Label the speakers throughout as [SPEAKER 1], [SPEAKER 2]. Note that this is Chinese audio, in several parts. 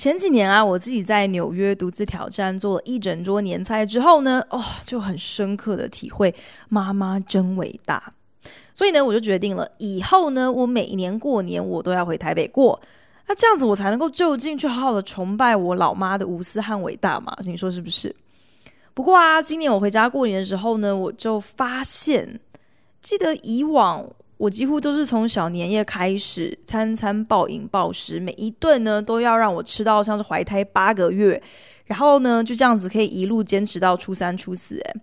[SPEAKER 1] 前几年啊，我自己在纽约独自挑战做了一整桌年菜之后呢，哦，就很深刻的体会妈妈真伟大。所以呢，我就决定了以后呢，我每一年过年我都要回台北过。那这样子我才能够就近去好好的崇拜我老妈的无私和伟大嘛？你说是不是？不过啊，今年我回家过年的时候呢，我就发现，记得以往。我几乎都是从小年夜开始，餐餐暴饮暴食，每一顿呢都要让我吃到像是怀胎八个月，然后呢就这样子可以一路坚持到初三初四。诶，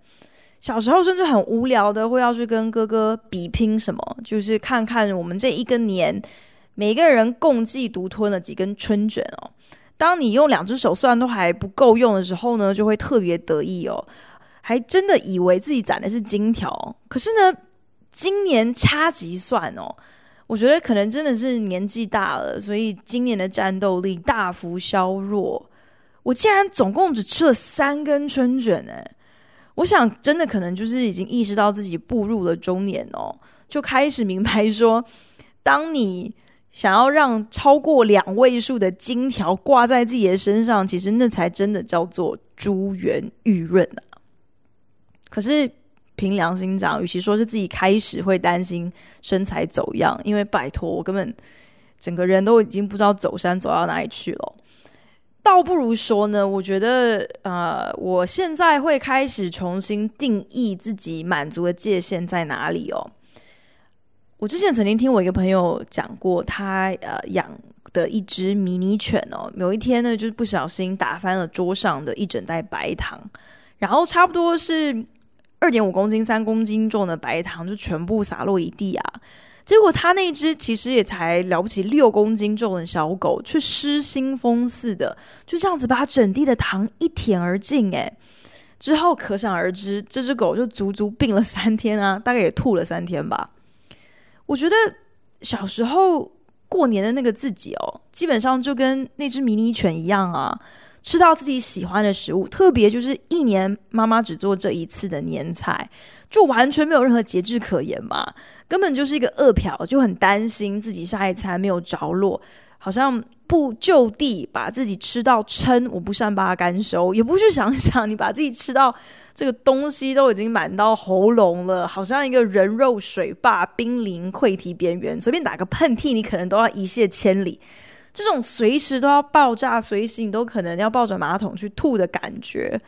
[SPEAKER 1] 小时候甚至很无聊的会要去跟哥哥比拼什么，就是看看我们这一个年每个人共计独吞了几根春卷哦。当你用两只手算都还不够用的时候呢，就会特别得意哦，还真的以为自己攒的是金条。可是呢，今年掐指算哦，我觉得可能真的是年纪大了，所以今年的战斗力大幅削弱。我竟然总共只吃了三根春卷诶，我想真的可能就是已经意识到自己步入了中年哦，就开始明白说，当你想要让超过两位数的金条挂在自己的身上，其实那才真的叫做珠圆玉润啊。可是。凭良心讲，与其说是自己开始会担心身材走样，因为拜托我根本整个人都已经不知道走山走到哪里去了，倒不如说呢，我觉得呃，我现在会开始重新定义自己满足的界限在哪里哦。我之前曾经听我一个朋友讲过，他呃养的一只迷你犬哦，有一天呢，就是不小心打翻了桌上的一整袋白糖，然后差不多是。二点五公斤、三公斤重的白糖就全部洒落一地啊！结果他那只其实也才了不起六公斤重的小狗，却失心疯似的就这样子把整地的糖一舔而尽。诶，之后可想而知，这只狗就足足病了三天啊，大概也吐了三天吧。我觉得小时候过年的那个自己哦，基本上就跟那只迷你犬一样啊。吃到自己喜欢的食物，特别就是一年妈妈只做这一次的年菜，就完全没有任何节制可言嘛，根本就是一个饿殍，就很担心自己下一餐没有着落，好像不就地把自己吃到撑，我不善罢甘休，也不去想想你把自己吃到这个东西都已经满到喉咙了，好像一个人肉水坝濒临溃堤边缘，随便打个喷嚏，你可能都要一泻千里。这种随时都要爆炸，随时你都可能要抱着马桶去吐的感觉，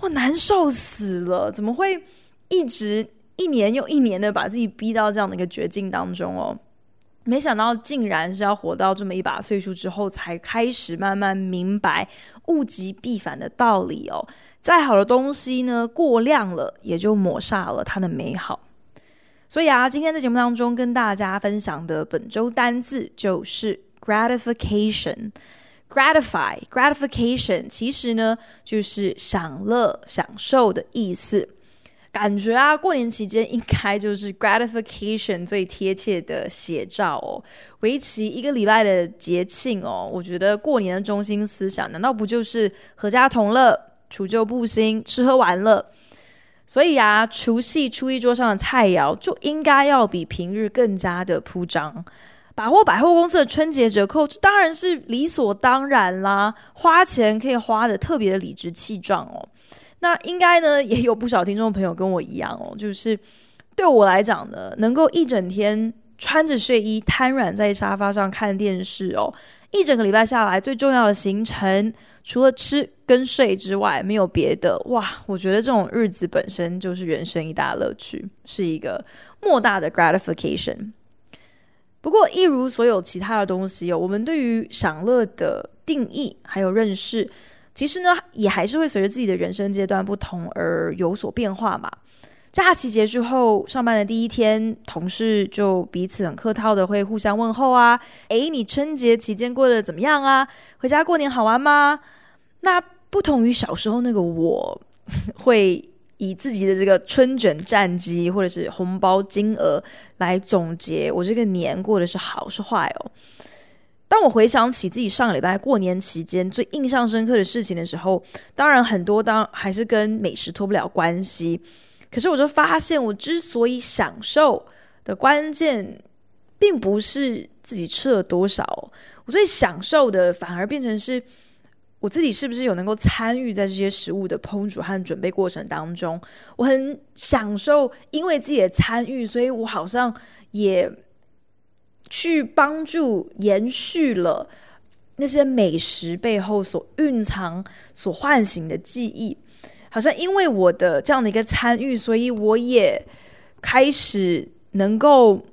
[SPEAKER 1] 我难受死了！怎么会一直一年又一年的把自己逼到这样的一个绝境当中哦？没想到竟然是要活到这么一把岁数之后，才开始慢慢明白物极必反的道理哦。再好的东西呢，过量了也就抹煞了它的美好。所以啊，今天在节目当中跟大家分享的本周单字就是。Gratification, gratify, gratification，其实呢就是享乐、享受的意思。感觉啊，过年期间应该就是 gratification 最贴切的写照哦。为期一个礼拜的节庆哦，我觉得过年的中心思想难道不就是阖家同乐、除旧布新、吃喝玩乐？所以啊，除夕初一桌上的菜肴就应该要比平日更加的铺张。百货百货公司的春节折扣，这当然是理所当然啦。花钱可以花得特别的理直气壮哦。那应该呢，也有不少听众朋友跟我一样哦，就是对我来讲呢，能够一整天穿着睡衣瘫软在沙发上看电视哦，一整个礼拜下来，最重要的行程除了吃跟睡之外，没有别的。哇，我觉得这种日子本身就是人生一大乐趣，是一个莫大的 gratification。不过，一如所有其他的东西哦，我们对于享乐的定义还有认识，其实呢，也还是会随着自己的人生阶段不同而有所变化嘛。假期结束后，上班的第一天，同事就彼此很客套的会互相问候啊，诶，你春节期间过得怎么样啊？回家过年好玩吗？那不同于小时候那个我，会以自己的这个春卷战绩或者是红包金额来总结我这个年过的是好是坏哦。当我回想起自己上个礼拜过年期间最印象深刻的事情的时候，当然很多当还是跟美食脱不了关系。可是我就发现，我之所以享受的关键，并不是自己吃了多少，我最享受的反而变成是我自己是不是有能够参与在这些食物的烹煮和准备过程当中。我很享受，因为自己的参与，所以我好像也。去帮助延续了那些美食背后所蕴藏、所唤醒的记忆，好像因为我的这样的一个参与，所以我也开始能够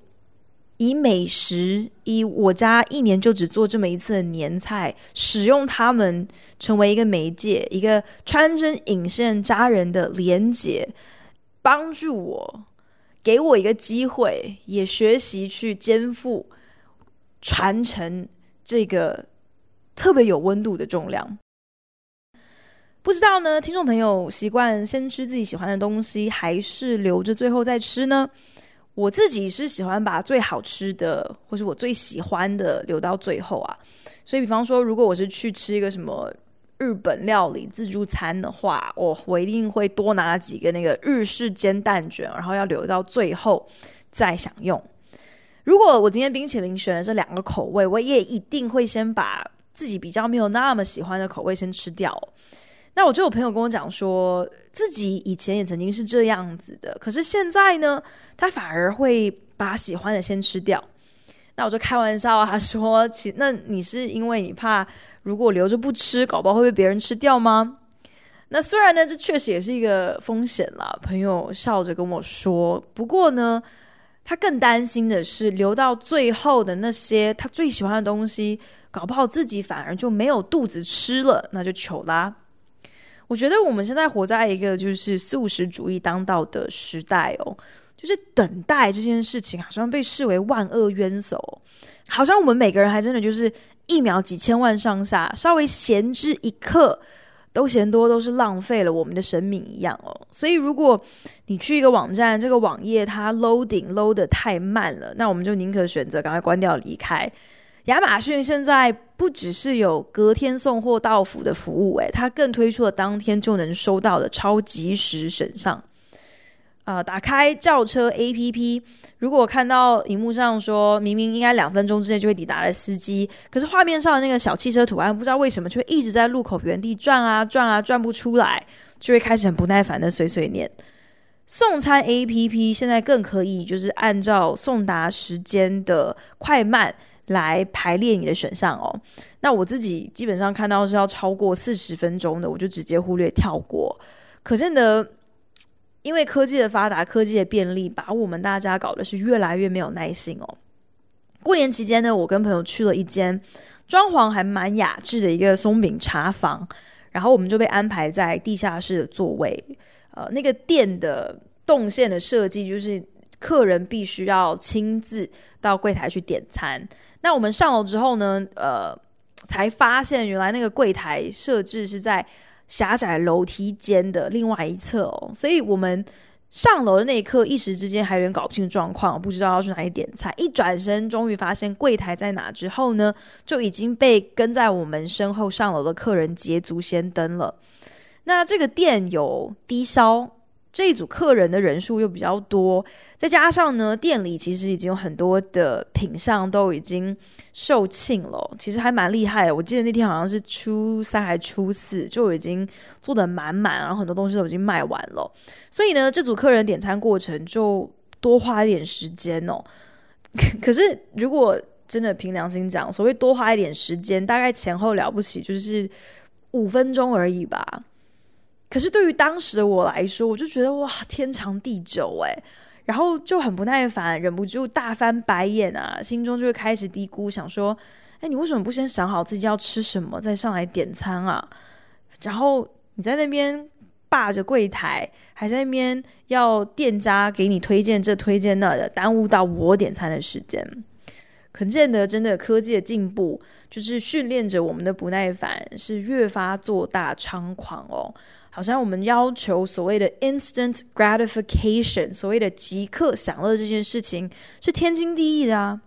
[SPEAKER 1] 以美食，以我家一年就只做这么一次的年菜，使用它们成为一个媒介，一个穿针引线家人的连结，帮助我。给我一个机会，也学习去肩负传承这个特别有温度的重量。不知道呢，听众朋友习惯先吃自己喜欢的东西，还是留着最后再吃呢？我自己是喜欢把最好吃的，或是我最喜欢的留到最后啊。所以，比方说，如果我是去吃一个什么。日本料理自助餐的话，我我一定会多拿几个那个日式煎蛋卷，然后要留到最后再享用。如果我今天冰淇淋选了这两个口味，我也一定会先把自己比较没有那么喜欢的口味先吃掉。那我就有朋友跟我讲说，自己以前也曾经是这样子的，可是现在呢，他反而会把喜欢的先吃掉。那我就开玩笑啊，他 说：“其那你是因为你怕？”如果留着不吃，搞不好会被别人吃掉吗？那虽然呢，这确实也是一个风险啦。朋友笑着跟我说。不过呢，他更担心的是留到最后的那些他最喜欢的东西，搞不好自己反而就没有肚子吃了，那就糗啦。我觉得我们现在活在一个就是素食主义当道的时代哦，就是等待这件事情好像被视为万恶渊藪，好像我们每个人还真的就是。一秒几千万上下，稍微闲之一刻都嫌多，都是浪费了我们的生命一样哦。所以，如果你去一个网站，这个网页它 loading load 得太慢了，那我们就宁可选择赶快关掉离开。亚马逊现在不只是有隔天送货到府的服务，诶，它更推出了当天就能收到的超及时选项。啊、打开叫车 APP，如果看到荧幕上说明明应该两分钟之内就会抵达的司机，可是画面上的那个小汽车图案不知道为什么却一直在路口原地转啊转啊转不出来，就会开始很不耐烦的碎碎念。送餐 APP 现在更可以就是按照送达时间的快慢来排列你的选项哦。那我自己基本上看到是要超过四十分钟的，我就直接忽略跳过。可见得。因为科技的发达，科技的便利，把我们大家搞的是越来越没有耐心哦。过年期间呢，我跟朋友去了一间装潢还蛮雅致的一个松饼茶房，然后我们就被安排在地下室的座位。呃，那个店的动线的设计就是客人必须要亲自到柜台去点餐。那我们上楼之后呢，呃，才发现原来那个柜台设置是在。狭窄楼梯间的另外一侧哦，所以我们上楼的那一刻，一时之间还有点搞不清状况，不知道要去哪里点菜。一转身，终于发现柜台在哪之后呢，就已经被跟在我们身后上楼的客人捷足先登了。那这个店有低消。这一组客人的人数又比较多，再加上呢，店里其实已经有很多的品项都已经售罄了，其实还蛮厉害。我记得那天好像是初三还初四，就已经做得满满，然后很多东西都已经卖完了。所以呢，这组客人点餐过程就多花一点时间哦。可是如果真的凭良心讲，所谓多花一点时间，大概前后了不起就是五分钟而已吧。可是对于当时的我来说，我就觉得哇，天长地久诶，然后就很不耐烦，忍不住大翻白眼啊，心中就会开始嘀咕，想说：哎，你为什么不先想好自己要吃什么再上来点餐啊？然后你在那边霸着柜台，还在那边要店家给你推荐这推荐那的，耽误到我点餐的时间。可见得真的科技的进步，就是训练着我们的不耐烦，是越发做大猖狂哦。好像我们要求所谓的 instant gratification，所谓的即刻享乐这件事情是天经地义的啊。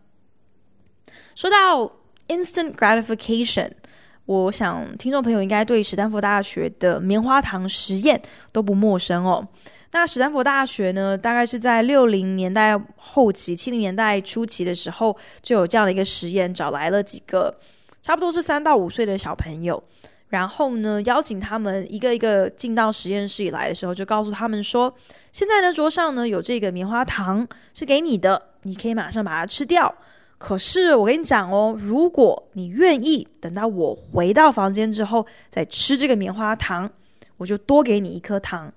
[SPEAKER 1] 说到 instant gratification，我想听众朋友应该对史丹佛大学的棉花糖实验都不陌生哦。那史丹佛大学呢，大概是在六零年代后期、七零年代初期的时候，就有这样的一个实验，找来了几个差不多是三到五岁的小朋友。然后呢，邀请他们一个一个进到实验室以来的时候，就告诉他们说：“现在呢，桌上呢有这个棉花糖是给你的，你可以马上把它吃掉。可是我跟你讲哦，如果你愿意等到我回到房间之后再吃这个棉花糖，我就多给你一颗糖。”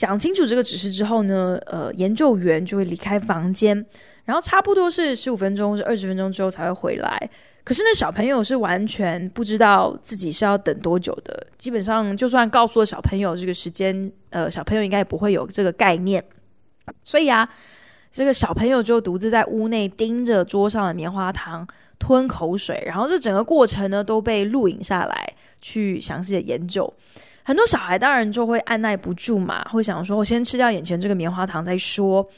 [SPEAKER 1] 讲清楚这个指示之后呢，呃，研究员就会离开房间，然后差不多是十五分钟是二十分钟之后才会回来。可是那小朋友是完全不知道自己是要等多久的，基本上就算告诉了小朋友这个时间，呃，小朋友应该也不会有这个概念。所以啊，这个小朋友就独自在屋内盯着桌上的棉花糖吞口水，然后这整个过程呢都被录影下来，去详细的研究。很多小孩当然就会按捺不住嘛，会想说：“我先吃掉眼前这个棉花糖再说。”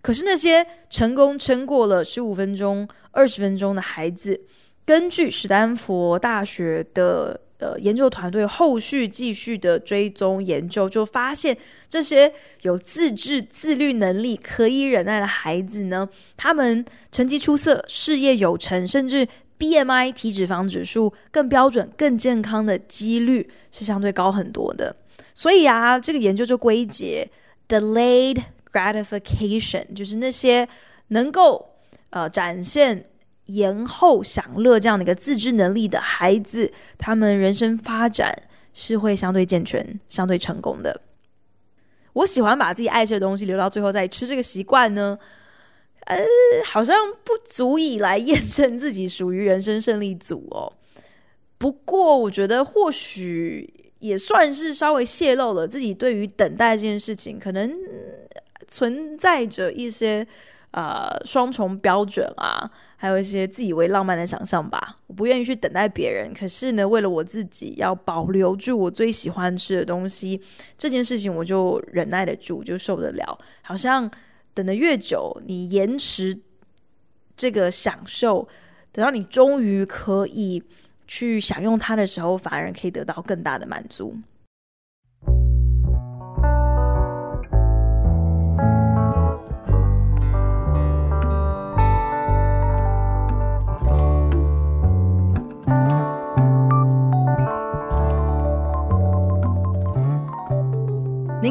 [SPEAKER 1] 可是那些成功撑过了十五分钟、二十分钟的孩子，根据史丹佛大学的呃研究团队后续继续的追踪研究，就发现这些有自制自律能力、可以忍耐的孩子呢，他们成绩出色、事业有成，甚至 BMI 体脂肪指数更标准、更健康的几率是相对高很多的。所以啊，这个研究就归结 delayed gratification，就是那些能够呃展现。延后享乐这样的一个自制能力的孩子，他们人生发展是会相对健全、相对成功的。我喜欢把自己爱吃的东西留到最后再吃，这个习惯呢，呃，好像不足以来验证自己属于人生胜利组哦。不过，我觉得或许也算是稍微泄露了自己对于等待这件事情，可能存在着一些。呃，双重标准啊，还有一些自以为浪漫的想象吧。我不愿意去等待别人，可是呢，为了我自己要保留住我最喜欢吃的东西，这件事情我就忍耐得住，就受得了。好像等的越久，你延迟这个享受，等到你终于可以去享用它的时候，反而可以得到更大的满足。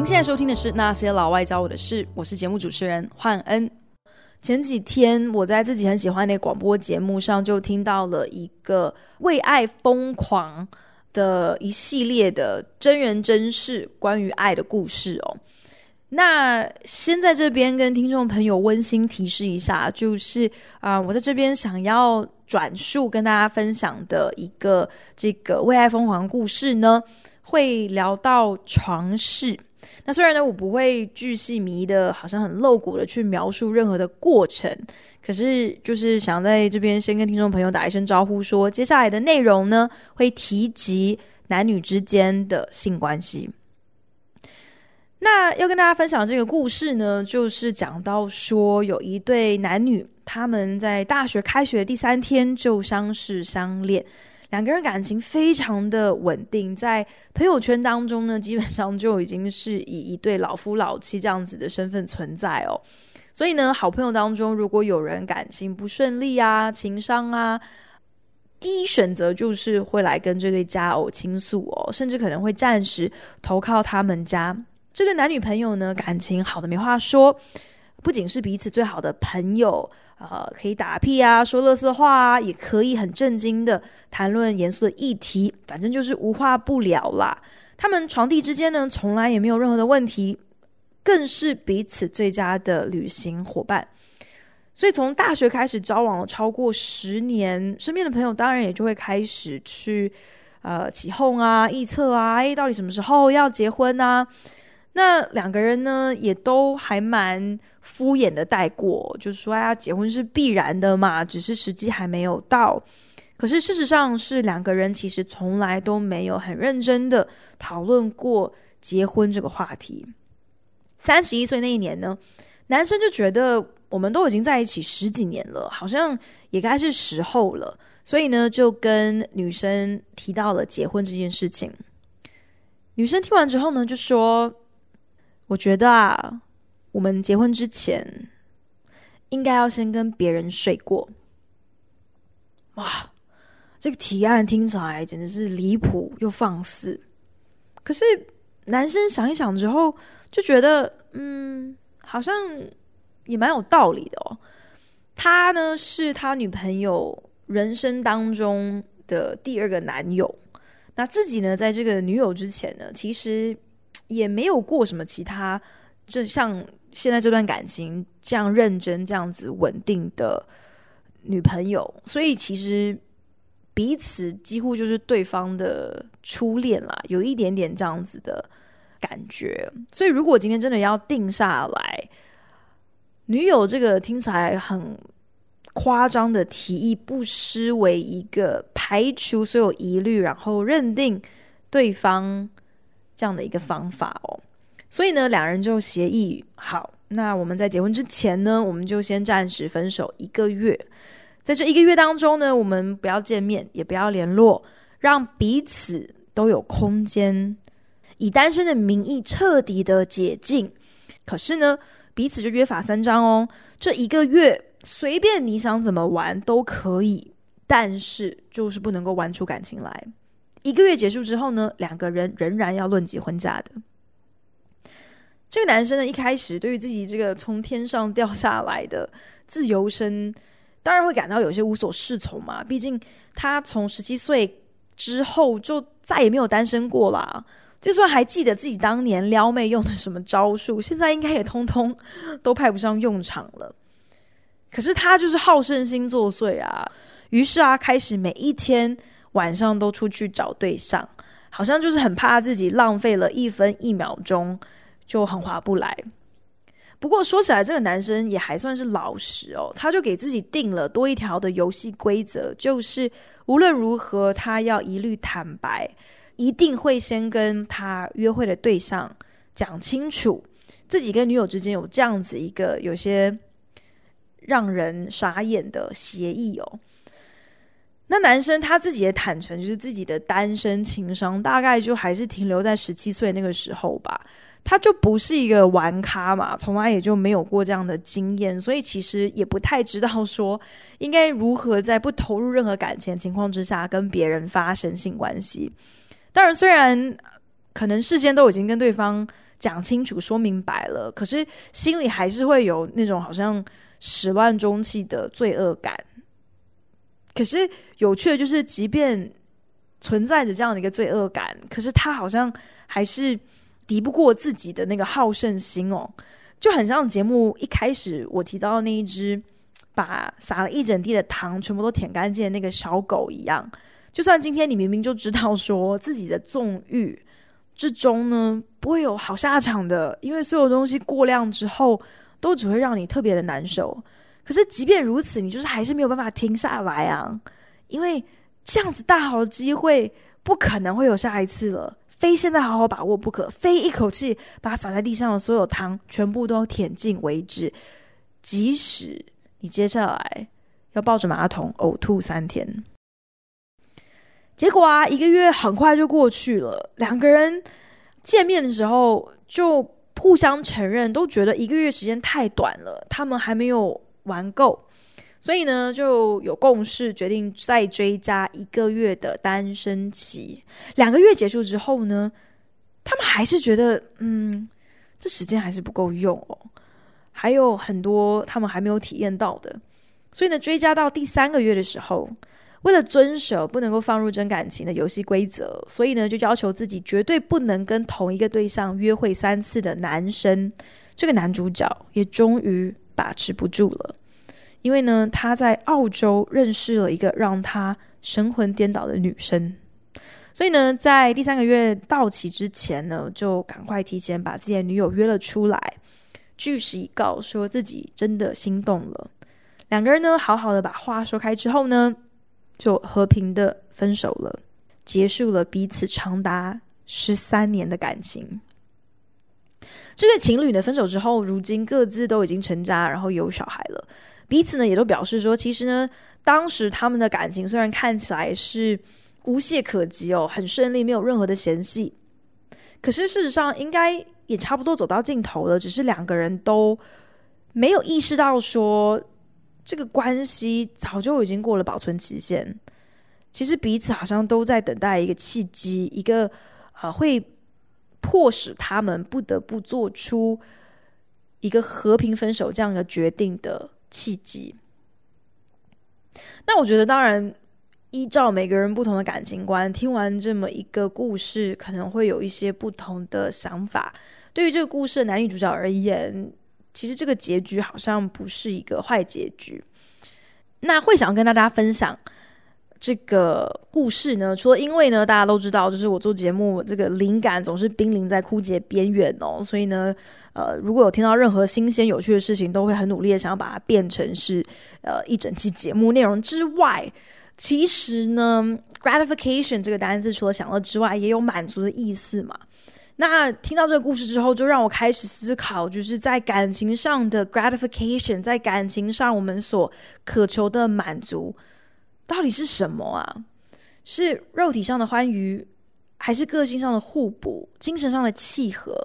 [SPEAKER 1] 您现在收听的是《那些老外教我的事》，我是节目主持人焕恩。前几天我在自己很喜欢的广播节目上，就听到了一个为爱疯狂的一系列的真人真事关于爱的故事哦。那先在这边跟听众朋友温馨提示一下，就是啊、我在这边想要转述跟大家分享的一个这个为爱疯狂故事呢，会聊到床事。那虽然呢，我不会巨细迷的，好像很露骨的去描述任何的过程，可是就是想在这边先跟听众朋友打一声招呼说，说接下来的内容呢，会提及男女之间的性关系。那要跟大家分享这个故事呢，就是讲到说有一对男女，他们在大学开学的第三天就相识相恋。两个人感情非常的稳定，在朋友圈当中呢，基本上就已经是以一对老夫老妻这样子的身份存在哦。所以呢，好朋友当中如果有人感情不顺利啊、情商啊，第一选择就是会来跟这对佳偶倾诉哦，甚至可能会暂时投靠他们家。这对男女朋友呢，感情好的没话说，不仅是彼此最好的朋友。呃，可以打屁啊，说垃圾话啊，也可以很正经的谈论严肃的议题，反正就是无话不聊啦。他们床笫之间呢，从来也没有任何的问题，更是彼此最佳的旅行伙伴。所以从大学开始交往了超过十年，身边的朋友当然也就会开始去呃起哄啊、臆测啊，诶，到底什么时候要结婚啊？那两个人呢，也都还蛮敷衍的带过，就是说呀，结婚是必然的嘛，只是时机还没有到。可是事实上是两个人其实从来都没有很认真的讨论过结婚这个话题。三十一岁那一年呢，男生就觉得我们都已经在一起十几年了，好像也该是时候了，所以呢，就跟女生提到了结婚这件事情。女生听完之后呢，就说。我觉得啊，我们结婚之前应该要先跟别人睡过。哇，这个提案听起来简直是离谱又放肆。可是男生想一想之后，就觉得嗯，好像也蛮有道理的哦。他呢，是他女朋友人生当中的第二个男友，那自己呢，在这个女友之前呢，其实。也没有过什么其他，就像现在这段感情这样认真、这样子稳定的女朋友，所以其实彼此几乎就是对方的初恋啦，有一点点这样子的感觉。所以如果今天真的要定下来，女友这个听起来很夸张的提议，不失为一个排除所有疑虑，然后认定对方。这样的一个方法哦，所以呢，两人就协议好，那我们在结婚之前呢，我们就先暂时分手一个月，在这一个月当中呢，我们不要见面，也不要联络，让彼此都有空间，以单身的名义彻底的解禁。可是呢，彼此就约法三章哦，这一个月随便你想怎么玩都可以，但是就是不能够玩出感情来。一个月结束之后呢，两个人仍然要论及婚嫁的。这个男生呢，一开始对于自己这个从天上掉下来的自由身，当然会感到有些无所适从嘛。毕竟他从十七岁之后就再也没有单身过啦。就算还记得自己当年撩妹用的什么招数，现在应该也通通都派不上用场了。可是他就是好胜心作祟啊，于是啊，开始每一天。晚上都出去找对象，好像就是很怕自己浪费了一分一秒钟，就很划不来。不过说起来，这个男生也还算是老实哦，他就给自己定了多一条的游戏规则，就是无论如何，他要一律坦白，一定会先跟他约会的对象讲清楚，自己跟女友之间有这样子一个有些让人傻眼的协议哦。那男生他自己也坦诚，就是自己的单身情商大概就还是停留在十七岁那个时候吧。他就不是一个玩咖嘛，从来也就没有过这样的经验，所以其实也不太知道说应该如何在不投入任何感情情况之下跟别人发生性关系。当然，虽然可能事先都已经跟对方讲清楚、说明白了，可是心里还是会有那种好像始乱终弃的罪恶感。可是有趣的就是，即便存在着这样的一个罪恶感，可是他好像还是敌不过自己的那个好胜心哦，就很像节目一开始我提到的那一只把撒了一整地的糖全部都舔干净的那个小狗一样。就算今天你明明就知道说自己的纵欲之中呢不会有好下场的，因为所有东西过量之后都只会让你特别的难受。可是，即便如此，你就是还是没有办法停下来啊！因为这样子大好的机会不可能会有下一次了，非现在好好把握不可，非一口气把洒在地上的所有糖全部都舔尽为止。即使你接下来要抱着马桶呕吐三天，结果啊，一个月很快就过去了。两个人见面的时候就互相承认，都觉得一个月时间太短了，他们还没有。玩够，所以呢，就有共识，决定再追加一个月的单身期。两个月结束之后呢，他们还是觉得，嗯，这时间还是不够用哦，还有很多他们还没有体验到的。所以呢，追加到第三个月的时候，为了遵守不能够放入真感情的游戏规则，所以呢，就要求自己绝对不能跟同一个对象约会三次的男生，这个男主角也终于。把持不住了，因为呢，他在澳洲认识了一个让他神魂颠倒的女生，所以呢，在第三个月到期之前呢，就赶快提前把自己的女友约了出来，据实以告，说自己真的心动了。两个人呢，好好的把话说开之后呢，就和平的分手了，结束了彼此长达十三年的感情。这对情侣呢，分手之后，如今各自都已经成家，然后有小孩了。彼此呢，也都表示说，其实呢，当时他们的感情虽然看起来是无懈可击哦，很顺利，没有任何的嫌隙，可是事实上应该也差不多走到尽头了。只是两个人都没有意识到说，这个关系早就已经过了保存期限。其实彼此好像都在等待一个契机，一个啊会。迫使他们不得不做出一个和平分手这样的决定的契机。那我觉得，当然，依照每个人不同的感情观，听完这么一个故事，可能会有一些不同的想法。对于这个故事的男女主角而言，其实这个结局好像不是一个坏结局。那会想要跟大家分享。这个故事呢，除了因为呢，大家都知道，就是我做节目这个灵感总是濒临在枯竭边缘哦，所以呢，呃，如果有听到任何新鲜有趣的事情，都会很努力的想要把它变成是呃一整期节目内容之外，其实呢，gratification 这个单字除了享乐之外，也有满足的意思嘛。那听到这个故事之后，就让我开始思考，就是在感情上的 gratification，在感情上我们所渴求的满足。到底是什么啊？是肉体上的欢愉，还是个性上的互补、精神上的契合？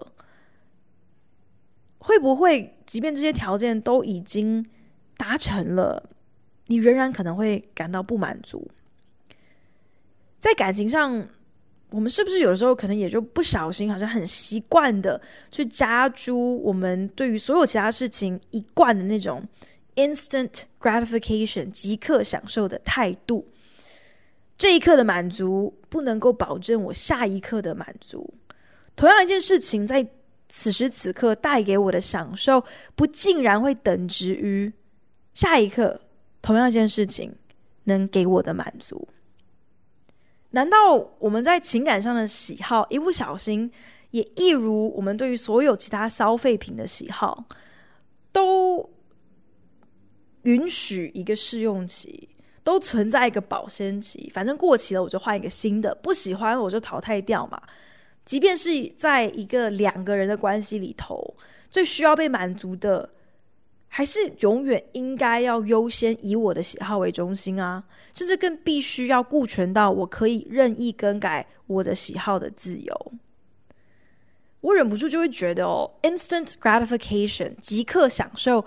[SPEAKER 1] 会不会，即便这些条件都已经达成了，你仍然可能会感到不满足？在感情上，我们是不是有的时候可能也就不小心，好像很习惯的去加诸我们对于所有其他事情一贯的那种？Instant gratification，即刻享受的态度，这一刻的满足不能够保证我下一刻的满足。同样一件事情，在此时此刻带给我的享受，不尽然会等值于下一刻同样一件事情能给我的满足。难道我们在情感上的喜好，一不小心，也一如我们对于所有其他消费品的喜好，都？允许一个试用期，都存在一个保鲜期，反正过期了我就换一个新的，不喜欢我就淘汰掉嘛。即便是在一个两个人的关系里头，最需要被满足的，还是永远应该要优先以我的喜好为中心啊，甚至更必须要顾全到我可以任意更改我的喜好的自由。我忍不住就会觉得哦，instant gratification，即刻享受。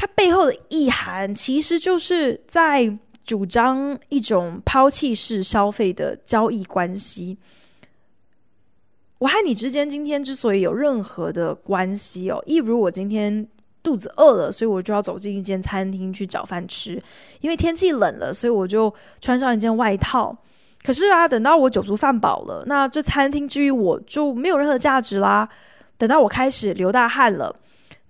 [SPEAKER 1] 它背后的意涵，其实就是在主张一种抛弃式消费的交易关系。我和你之间今天之所以有任何的关系哦，一如我今天肚子饿了，所以我就要走进一间餐厅去找饭吃；因为天气冷了，所以我就穿上一件外套。可是啊，等到我酒足饭饱了，那这餐厅之于我就没有任何价值啦。等到我开始流大汗了，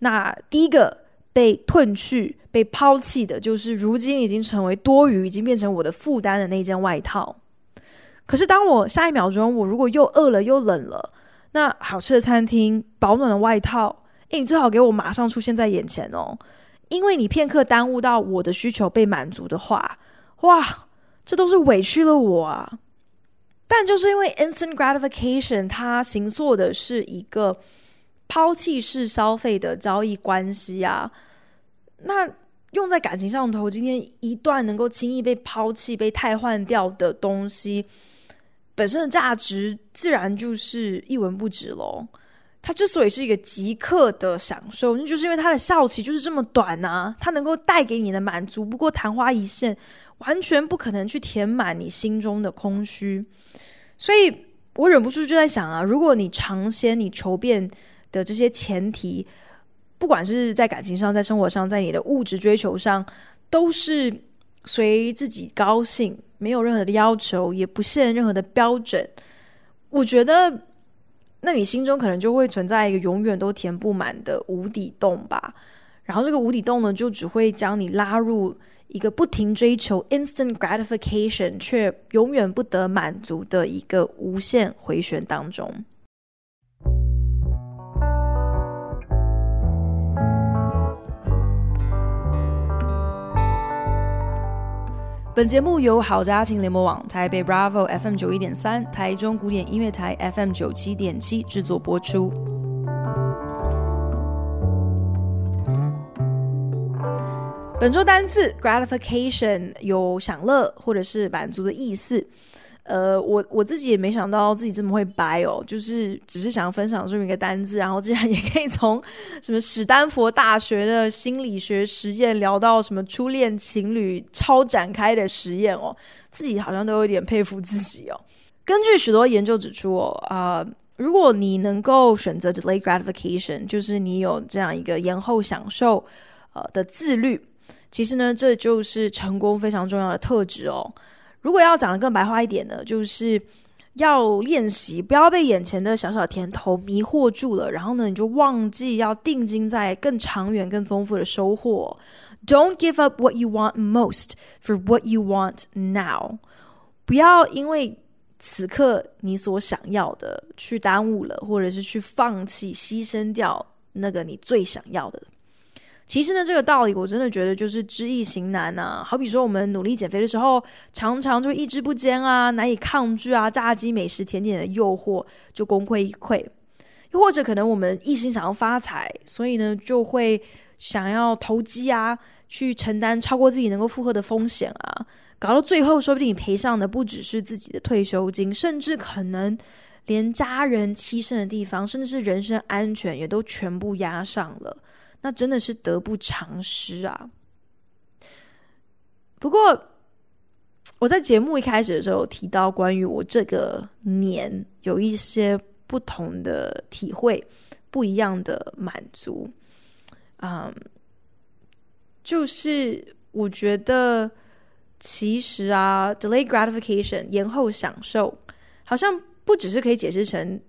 [SPEAKER 1] 那第一个。被褪去、被抛弃的，就是如今已经成为多余、已经变成我的负担的那件外套。可是，当我下一秒钟，我如果又饿了又冷了，那好吃的餐厅、保暖的外套，诶，你最好给我马上出现在眼前哦，因为你片刻耽误到我的需求被满足的话，哇，这都是委屈了我啊！但就是因为 instant gratification，它形塑的是一个抛弃式消费的交易关系啊。那用在感情上头，今天一段能够轻易被抛弃、被替换掉的东西，本身的价值自然就是一文不值喽。它之所以是一个即刻的享受，那就是因为它的效期就是这么短啊。它能够带给你的满足不过昙花一现，完全不可能去填满你心中的空虚。所以我忍不住就在想啊，如果你尝鲜、你求变的这些前提。不管是在感情上，在生活上，在你的物质追求上，都是随自己高兴，没有任何的要求，也不限任何的标准。我觉得，那你心中可能就会存在一个永远都填不满的无底洞吧。然后这个无底洞呢，就只会将你拉入一个不停追求 instant gratification 却永远不得满足的一个无限回旋当中。本节目由好家庭联盟网、台北 Bravo FM 九一点三、台中古典音乐台 FM 九七点七制作播出。本周单字 gratification 有享乐或者是满足的意思。呃，我我自己也没想到自己这么会掰哦，就是只是想要分享这么一个单字，然后竟然也可以从什么史丹佛大学的心理学实验聊到什么初恋情侣超展开的实验哦，自己好像都有点佩服自己哦。根据许多研究指出哦，啊、如果你能够选择 delay gratification，就是你有这样一个延后享受呃的自律，其实呢，这就是成功非常重要的特质哦。如果要讲的更白话一点呢，就是要练习不要被眼前的小小甜头迷惑住了，然后呢，你就忘记要定睛在更长远、更丰富的收获。Don't give up what you want most for what you want now。不要因为此刻你所想要的去耽误了，或者是去放弃、牺牲掉那个你最想要的。其实呢，这个道理我真的觉得就是知易行难呐、啊。好比说，我们努力减肥的时候，常常就意志不坚啊，难以抗拒啊，炸鸡、美食、甜点的诱惑，就功亏一篑。又或者可能我们一心想要发财，所以呢，就会想要投机啊，去承担超过自己能够负荷的风险啊，搞到最后，说不定你赔上的不只是自己的退休金，甚至可能连家人栖身的地方，甚至是人身安全，也都全部压上了。那真的是得不偿失啊！不过我在节目一开始的时候提到，关于我这个年有一些不同的体会，不一样的满足。嗯，就是我觉得其实啊，delay gratification 延后享受，好像不只是可以解释成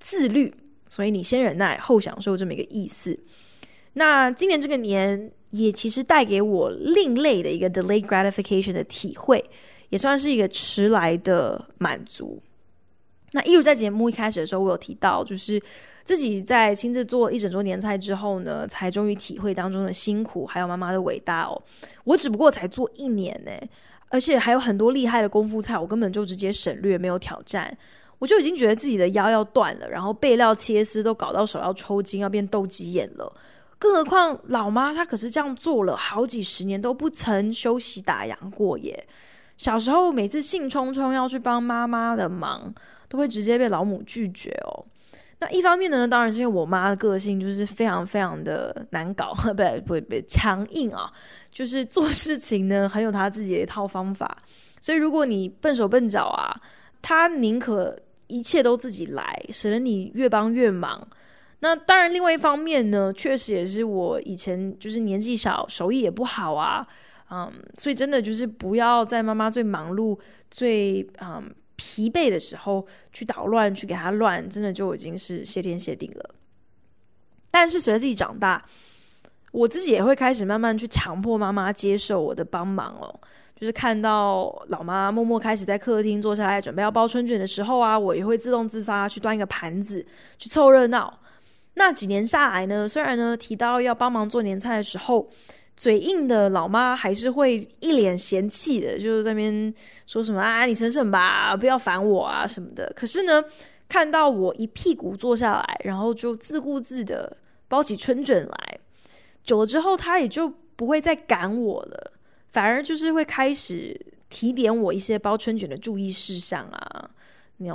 [SPEAKER 1] 自律，所以你先忍耐后享受这么一个意思。那今年这个年也其实带给我另类的一个 delay gratification 的体会，也算是一个迟来的满足。那一如在节目一开始的时候，我有提到，就是自己在亲自做一整桌年菜之后呢，才终于体会当中的辛苦，还有妈妈的伟大哦。我只不过才做一年呢，而且还有很多厉害的功夫菜，我根本就直接省略，没有挑战，我就已经觉得自己的腰要断了，然后备料切丝都搞到手要抽筋，要变斗鸡眼了。更何况老妈她可是这样做了好几十年都不曾休息打烊过耶。小时候每次兴冲冲要去帮妈妈的忙，都会直接被老母拒绝哦。那一方面呢，当然是因为我妈的个性就是非常非常的难搞，不不不强硬啊，就是做事情呢很有她自己的一套方法。所以如果你笨手笨脚啊，她宁可一切都自己来，省得你越帮越忙。那当然，另外一方面呢，确实也是我以前就是年纪小，手艺也不好啊，嗯，所以真的就是不要在妈妈最忙碌、最嗯疲惫的时候去捣乱，去给她乱，真的就已经是谢天谢地了。但是随着自己长大，我自己也会开始慢慢去强迫妈妈接受我的帮忙哦，就是看到老妈默默开始在客厅坐下来准备要包春卷的时候啊，我也会自动自发去端一个盘子去凑热闹。那几年下来呢，虽然呢提到要帮忙做年菜的时候，嘴硬的老妈还是会一脸嫌弃的，就是在那边说什么啊，你省省吧，不要烦我啊什么的。可是呢，看到我一屁股坐下来，然后就自顾自的包起春卷来，久了之后，他也就不会再赶我了，反而就是会开始提点我一些包春卷的注意事项啊。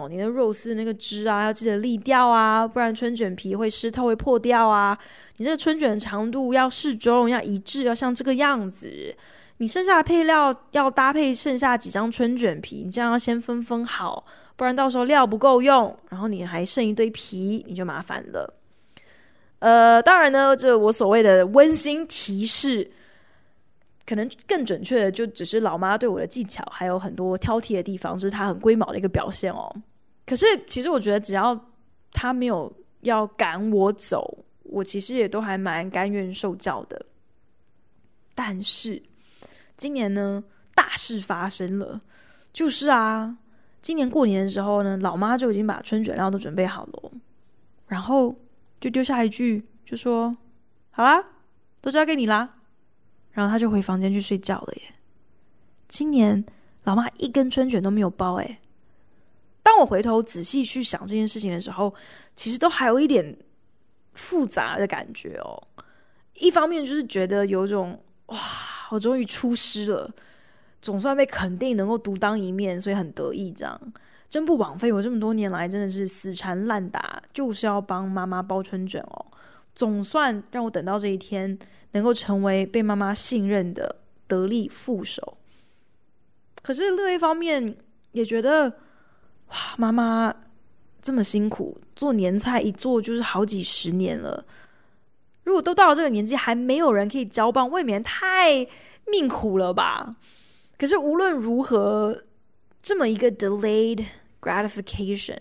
[SPEAKER 1] 你的肉丝那个汁啊，要记得沥掉啊，不然春卷皮会湿透，会破掉啊。你这个春卷长度要适中，要一致，要像这个样子。你剩下的配料要搭配剩下几张春卷皮，你这样要先分分好，不然到时候料不够用，然后你还剩一堆皮，你就麻烦了。呃，当然呢，这我所谓的温馨提示。可能更准确的，就只是老妈对我的技巧还有很多挑剔的地方，是她很龟毛的一个表现哦。可是其实我觉得，只要她没有要赶我走，我其实也都还蛮甘愿受教的。但是今年呢，大事发生了，就是啊，今年过年的时候呢，老妈就已经把春卷料都准备好了，然后就丢下一句，就说：“好啦，都交给你啦。”然后她就回房间去睡觉了耶。今年老妈一根春卷都没有包诶。当我回头仔细去想这件事情的时候，其实都还有一点复杂的感觉哦。一方面就是觉得有种哇，我终于出师了，总算被肯定能够独当一面，所以很得意。这样真不枉费我这么多年来真的是死缠烂打，就是要帮妈妈包春卷哦。总算让我等到这一天，能够成为被妈妈信任的得力副手。可是另一方面也觉得，哇，妈妈这么辛苦做年菜，一做就是好几十年了。如果都到了这个年纪，还没有人可以交棒，未免太命苦了吧？可是无论如何，这么一个 delayed gratification，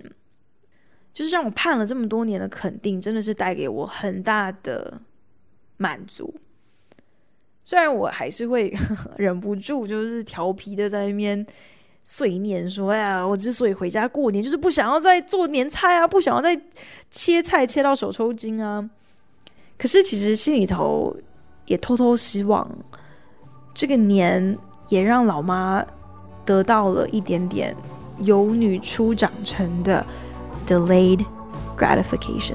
[SPEAKER 1] 就是让我盼了这么多年的肯定，真的是带给我很大的满足。虽然我还是会 忍不住，就是调皮的在那边碎念说：“哎呀，我之所以回家过年，就是不想要再做年菜啊，不想要再切菜切到手抽筋啊。”可是，其实心里头也偷偷希望，这个年也让老妈得到了一点点由女初长成的 delayed gratification。